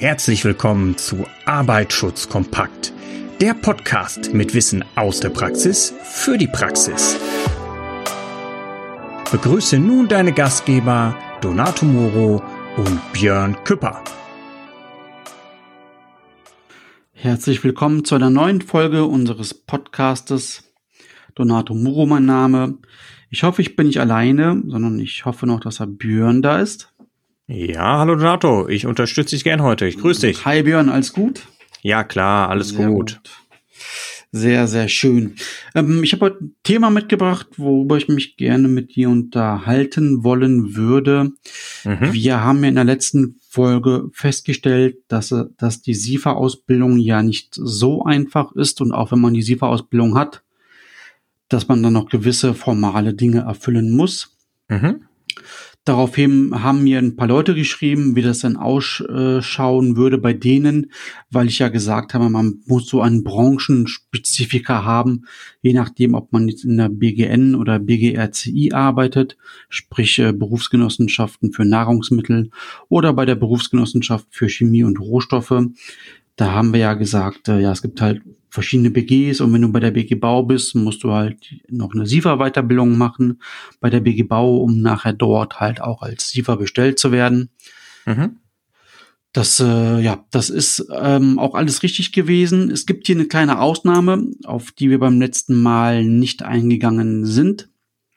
Herzlich willkommen zu Arbeitsschutz kompakt, der Podcast mit Wissen aus der Praxis für die Praxis. Begrüße nun deine Gastgeber Donato Moro und Björn Küpper. Herzlich willkommen zu einer neuen Folge unseres Podcastes. Donato Muro mein Name. Ich hoffe, ich bin nicht alleine, sondern ich hoffe noch, dass er Björn da ist. Ja, hallo Donato, ich unterstütze dich gern heute. Ich grüße dich. Hi Björn, alles gut? Ja, klar, alles sehr gut. gut. Sehr, sehr schön. Ähm, ich habe heute ein Thema mitgebracht, worüber ich mich gerne mit dir unterhalten wollen würde. Mhm. Wir haben ja in der letzten Folge festgestellt, dass, dass die SIFA-Ausbildung ja nicht so einfach ist und auch wenn man die SIFA-Ausbildung hat, dass man dann noch gewisse formale Dinge erfüllen muss. Mhm. Daraufhin haben mir ein paar Leute geschrieben, wie das dann ausschauen würde bei denen, weil ich ja gesagt habe, man muss so einen Branchenspezifika haben, je nachdem, ob man jetzt in der BGN oder BGRCI arbeitet, sprich äh, Berufsgenossenschaften für Nahrungsmittel oder bei der Berufsgenossenschaft für Chemie und Rohstoffe. Da haben wir ja gesagt, äh, ja, es gibt halt verschiedene BGs und wenn du bei der BG Bau bist, musst du halt noch eine SIFA-Weiterbildung machen bei der BG Bau, um nachher dort halt auch als SIFA bestellt zu werden. Mhm. Das, äh, ja, das ist ähm, auch alles richtig gewesen. Es gibt hier eine kleine Ausnahme, auf die wir beim letzten Mal nicht eingegangen sind.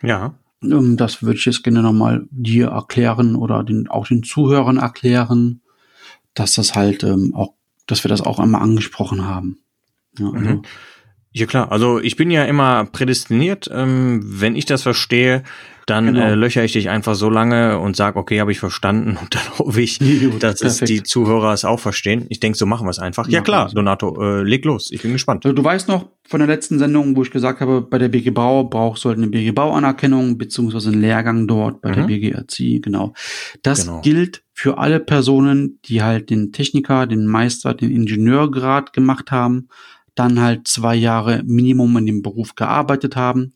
Ja. Ähm, das würde ich jetzt gerne nochmal dir erklären oder den, auch den Zuhörern erklären, dass das halt ähm, auch, dass wir das auch einmal angesprochen haben. Ja, also. Mhm. ja klar, also ich bin ja immer prädestiniert. Ähm, wenn ich das verstehe, dann genau. äh, löcher ich dich einfach so lange und sag, okay, habe ich verstanden und dann hoffe ich, dass es die Zuhörer es auch verstehen. Ich denke, so machen wir es einfach. Ja, ja klar, Donato, äh, leg los. Ich bin gespannt. Du weißt noch von der letzten Sendung, wo ich gesagt habe, bei der BG Bau brauchst du halt eine BG Bau Anerkennung beziehungsweise einen Lehrgang dort bei mhm. der BG RC, genau. Das genau. gilt für alle Personen, die halt den Techniker, den Meister, den Ingenieurgrad gemacht haben dann halt zwei Jahre Minimum in dem Beruf gearbeitet haben,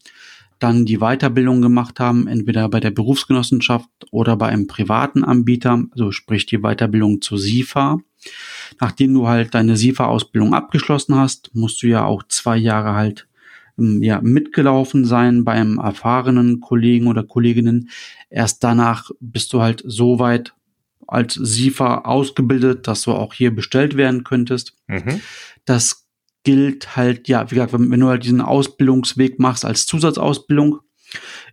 dann die Weiterbildung gemacht haben, entweder bei der Berufsgenossenschaft oder bei einem privaten Anbieter, also sprich die Weiterbildung zur SIFA. Nachdem du halt deine SIFA-Ausbildung abgeschlossen hast, musst du ja auch zwei Jahre halt ähm, ja, mitgelaufen sein bei einem erfahrenen Kollegen oder Kolleginnen. Erst danach bist du halt so weit als SIFA ausgebildet, dass du auch hier bestellt werden könntest. Mhm. Das gilt halt, ja, wie gesagt, wenn du halt diesen Ausbildungsweg machst als Zusatzausbildung.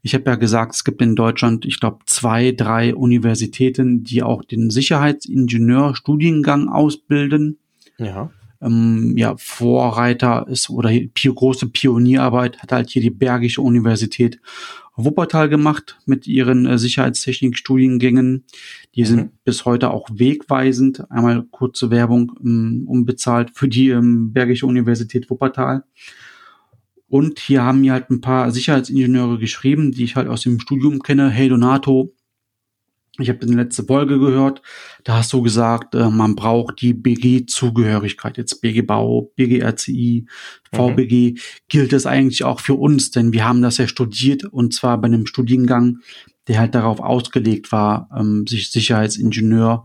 Ich habe ja gesagt, es gibt in Deutschland, ich glaube, zwei, drei Universitäten, die auch den Sicherheitsingenieurstudiengang ausbilden. Ja. Ähm, ja, Vorreiter ist oder große Pionierarbeit hat halt hier die Bergische Universität Wuppertal gemacht mit ihren äh, Sicherheitstechnik-Studiengängen. Die mhm. sind bis heute auch wegweisend. Einmal kurze Werbung ähm, unbezahlt für die ähm, Bergische Universität Wuppertal. Und hier haben mir halt ein paar Sicherheitsingenieure geschrieben, die ich halt aus dem Studium kenne. Hey Donato, ich habe die letzte Folge gehört, da hast du gesagt, äh, man braucht die BG-Zugehörigkeit, jetzt BG Bau, BG RCI, VBG. Mhm. Gilt das eigentlich auch für uns? Denn wir haben das ja studiert und zwar bei einem Studiengang, der halt darauf ausgelegt war, ähm, sich Sicherheitsingenieur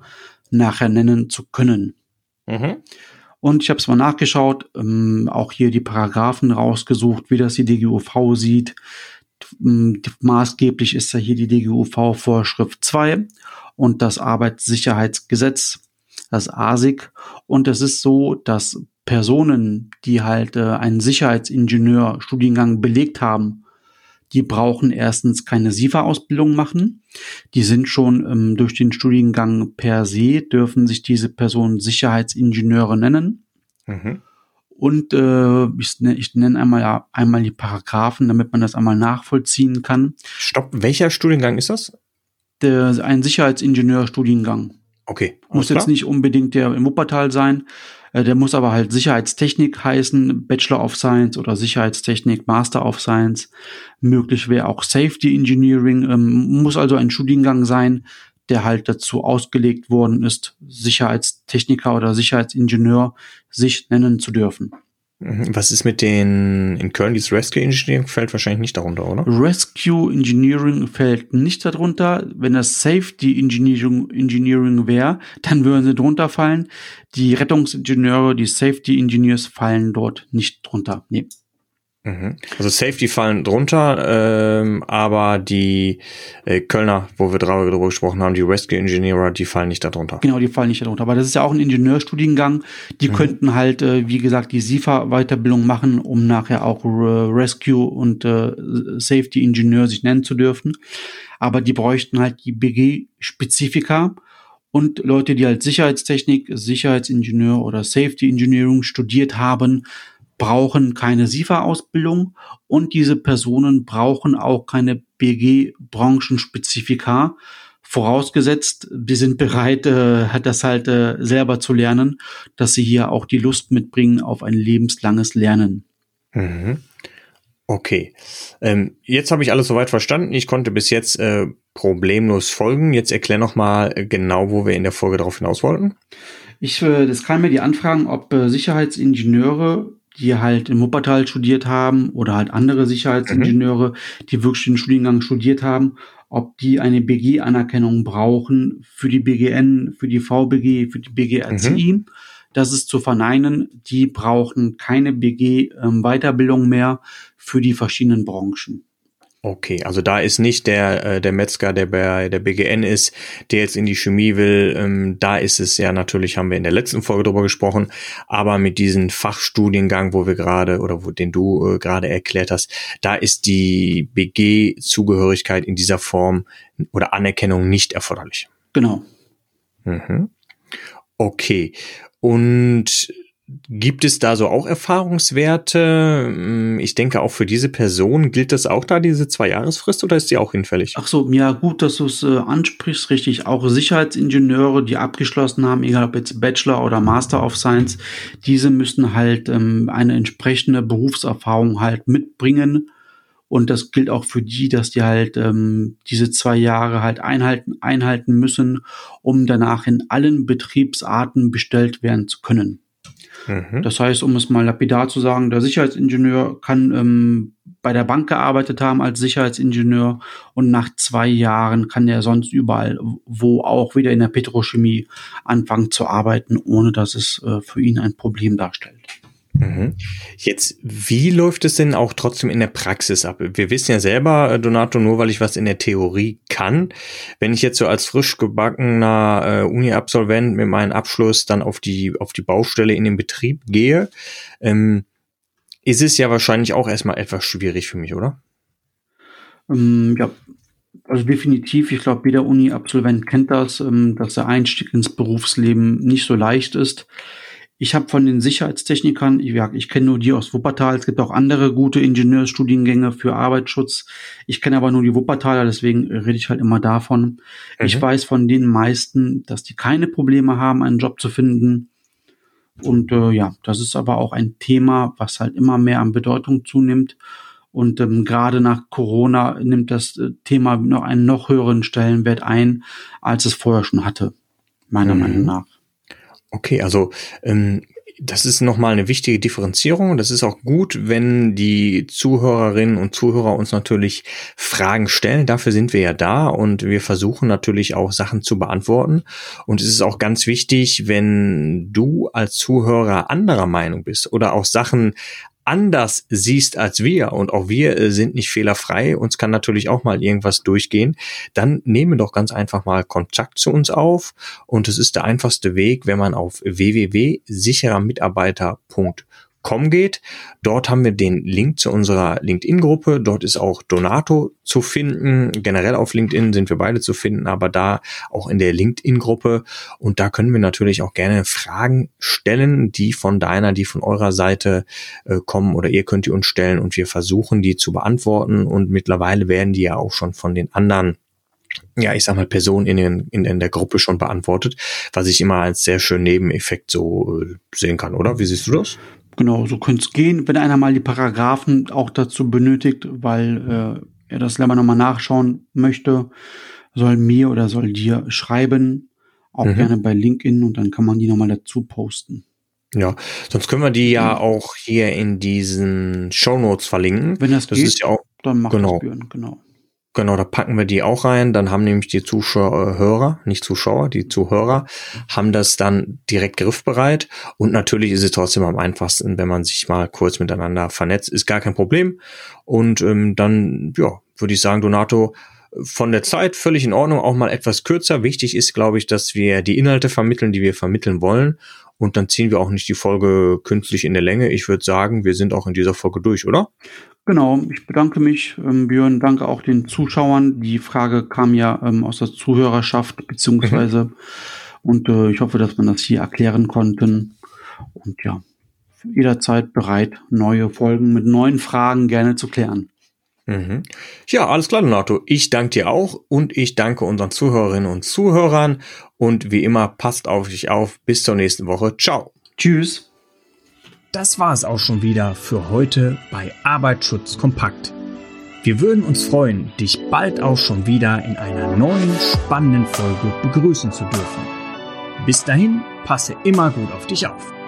nachher nennen zu können. Mhm. Und ich habe es mal nachgeschaut, ähm, auch hier die Paragraphen rausgesucht, wie das die DGUV sieht maßgeblich ist ja hier die DGUV-Vorschrift 2 und das Arbeitssicherheitsgesetz, das ASIC. Und es ist so, dass Personen, die halt äh, einen Sicherheitsingenieur-Studiengang belegt haben, die brauchen erstens keine SIFA-Ausbildung machen. Die sind schon ähm, durch den Studiengang per se, dürfen sich diese Personen Sicherheitsingenieure nennen. Mhm. Und äh, ich, ne, ich nenne einmal ja einmal die Paragraphen, damit man das einmal nachvollziehen kann. Stopp, welcher Studiengang ist das? Der, ein Sicherheitsingenieurstudiengang. Okay. Muss jetzt nicht unbedingt der im Wuppertal sein. Äh, der muss aber halt Sicherheitstechnik heißen, Bachelor of Science oder Sicherheitstechnik, Master of Science. Möglich wäre auch Safety Engineering. Ähm, muss also ein Studiengang sein, der halt dazu ausgelegt worden ist, Sicherheitstechniker oder Sicherheitsingenieur sich nennen zu dürfen. Mhm. Was ist mit den, in Köln, dieses Rescue Engineering fällt wahrscheinlich nicht darunter, oder? Rescue Engineering fällt nicht darunter. Wenn das Safety Engineering, Engineering wäre, dann würden sie drunter fallen. Die Rettungsingenieure, die Safety Engineers fallen dort nicht drunter. Nee. Mhm. Also Safety fallen drunter, ähm, aber die äh, Kölner, wo wir darüber gesprochen haben, die Rescue Engineer, die fallen nicht darunter. Genau, die fallen nicht darunter. Aber das ist ja auch ein Ingenieurstudiengang. Die mhm. könnten halt, äh, wie gesagt, die SIFA-Weiterbildung machen, um nachher auch äh, Rescue und äh, Safety Engineer sich nennen zu dürfen. Aber die bräuchten halt die BG-Spezifika und Leute, die halt Sicherheitstechnik, Sicherheitsingenieur oder Safety Engineering studiert haben, brauchen keine SIFA-Ausbildung und diese Personen brauchen auch keine BG-Branchenspezifika. Vorausgesetzt, die sind bereit, äh, das halt äh, selber zu lernen, dass sie hier auch die Lust mitbringen auf ein lebenslanges Lernen. Mhm. Okay. Ähm, jetzt habe ich alles soweit verstanden. Ich konnte bis jetzt äh, problemlos folgen. Jetzt erklär noch mal äh, genau, wo wir in der Folge darauf hinaus wollten. Ich, äh, das kann mir die anfragen, ob äh, Sicherheitsingenieure die halt in Wuppertal studiert haben oder halt andere Sicherheitsingenieure, mhm. die wirklich den Studiengang studiert haben, ob die eine BG-Anerkennung brauchen für die BGN, für die VBG, für die BGRCI. Mhm. Das ist zu verneinen. Die brauchen keine BG-Weiterbildung ähm, mehr für die verschiedenen Branchen. Okay, also da ist nicht der, äh, der Metzger, der bei der BGN ist, der jetzt in die Chemie will. Ähm, da ist es ja natürlich, haben wir in der letzten Folge drüber gesprochen, aber mit diesem Fachstudiengang, wo wir gerade oder wo den du äh, gerade erklärt hast, da ist die BG-Zugehörigkeit in dieser Form oder Anerkennung nicht erforderlich. Genau. Mhm. Okay. Und Gibt es da so auch Erfahrungswerte? Hm, ich denke, auch für diese Person gilt das auch da, diese Zwei-Jahresfrist, oder ist die auch hinfällig? Ach so, ja, gut, dass du es äh, ansprichst, richtig. Auch Sicherheitsingenieure, die abgeschlossen haben, egal ob jetzt Bachelor oder Master of Science, diese müssen halt ähm, eine entsprechende Berufserfahrung halt mitbringen. Und das gilt auch für die, dass die halt ähm, diese zwei Jahre halt einhalten, einhalten müssen, um danach in allen Betriebsarten bestellt werden zu können. Mhm. Das heißt, um es mal lapidar zu sagen, der Sicherheitsingenieur kann ähm, bei der Bank gearbeitet haben als Sicherheitsingenieur und nach zwei Jahren kann er sonst überall, wo auch wieder in der Petrochemie anfangen zu arbeiten, ohne dass es äh, für ihn ein Problem darstellt. Mhm. Jetzt, wie läuft es denn auch trotzdem in der Praxis ab? Wir wissen ja selber, äh, Donato, nur weil ich was in der Theorie kann, wenn ich jetzt so als frisch gebackener äh, Uni-Absolvent mit meinem Abschluss dann auf die, auf die Baustelle in den Betrieb gehe, ähm, ist es ja wahrscheinlich auch erstmal etwas schwierig für mich, oder? Ähm, ja, also definitiv. Ich glaube, jeder Uni-Absolvent kennt das, ähm, dass der Einstieg ins Berufsleben nicht so leicht ist. Ich habe von den Sicherheitstechnikern, ich, ja, ich kenne nur die aus Wuppertal, es gibt auch andere gute Ingenieursstudiengänge für Arbeitsschutz. Ich kenne aber nur die Wuppertaler, deswegen rede ich halt immer davon. Mhm. Ich weiß von den meisten, dass die keine Probleme haben, einen Job zu finden. Und äh, ja, das ist aber auch ein Thema, was halt immer mehr an Bedeutung zunimmt. Und ähm, gerade nach Corona nimmt das äh, Thema noch einen noch höheren Stellenwert ein, als es vorher schon hatte, meiner mhm. Meinung nach. Okay, also ähm, das ist nochmal eine wichtige Differenzierung. Das ist auch gut, wenn die Zuhörerinnen und Zuhörer uns natürlich Fragen stellen. Dafür sind wir ja da und wir versuchen natürlich auch Sachen zu beantworten. Und es ist auch ganz wichtig, wenn du als Zuhörer anderer Meinung bist oder auch Sachen anders siehst als wir und auch wir äh, sind nicht fehlerfrei, uns kann natürlich auch mal irgendwas durchgehen, dann nehme doch ganz einfach mal Kontakt zu uns auf. Und es ist der einfachste Weg, wenn man auf www.sicherermitarbeiter.com com geht. Dort haben wir den Link zu unserer LinkedIn-Gruppe. Dort ist auch Donato zu finden. Generell auf LinkedIn sind wir beide zu finden, aber da auch in der LinkedIn-Gruppe. Und da können wir natürlich auch gerne Fragen stellen, die von deiner, die von eurer Seite äh, kommen oder ihr könnt die uns stellen und wir versuchen die zu beantworten. Und mittlerweile werden die ja auch schon von den anderen ja, ich sag mal, Personen in, den, in, in der Gruppe schon beantwortet, was ich immer als sehr schön Nebeneffekt so äh, sehen kann, oder? Wie siehst du das? Genau, so könnte es gehen, wenn einer mal die Paragraphen auch dazu benötigt, weil äh, er das selber nochmal nachschauen möchte, soll mir oder soll dir schreiben, auch mhm. gerne bei LinkedIn und dann kann man die nochmal dazu posten. Ja, sonst können wir die ja auch hier in diesen Show Notes verlinken. Wenn das, das geht, ist ja auch, dann macht genau. das Björn, genau. Genau, da packen wir die auch rein. Dann haben nämlich die Zuschauer, nicht Zuschauer, die Zuhörer haben das dann direkt griffbereit. Und natürlich ist es trotzdem am einfachsten, wenn man sich mal kurz miteinander vernetzt. Ist gar kein Problem. Und ähm, dann, ja, würde ich sagen, Donato, von der Zeit völlig in Ordnung, auch mal etwas kürzer. Wichtig ist, glaube ich, dass wir die Inhalte vermitteln, die wir vermitteln wollen. Und dann ziehen wir auch nicht die Folge künstlich in der Länge. Ich würde sagen, wir sind auch in dieser Folge durch, oder? Genau, ich bedanke mich, ähm, Björn, danke auch den Zuschauern. Die Frage kam ja ähm, aus der Zuhörerschaft, beziehungsweise, mhm. und äh, ich hoffe, dass wir das hier erklären konnten. Und ja, jederzeit bereit, neue Folgen mit neuen Fragen gerne zu klären. Mhm. Ja, alles klar, Donato. Ich danke dir auch und ich danke unseren Zuhörerinnen und Zuhörern. Und wie immer, passt auf dich auf. Bis zur nächsten Woche. Ciao. Tschüss. Das war es auch schon wieder für heute bei Arbeitsschutz kompakt. Wir würden uns freuen, dich bald auch schon wieder in einer neuen spannenden Folge begrüßen zu dürfen. Bis dahin, passe immer gut auf dich auf.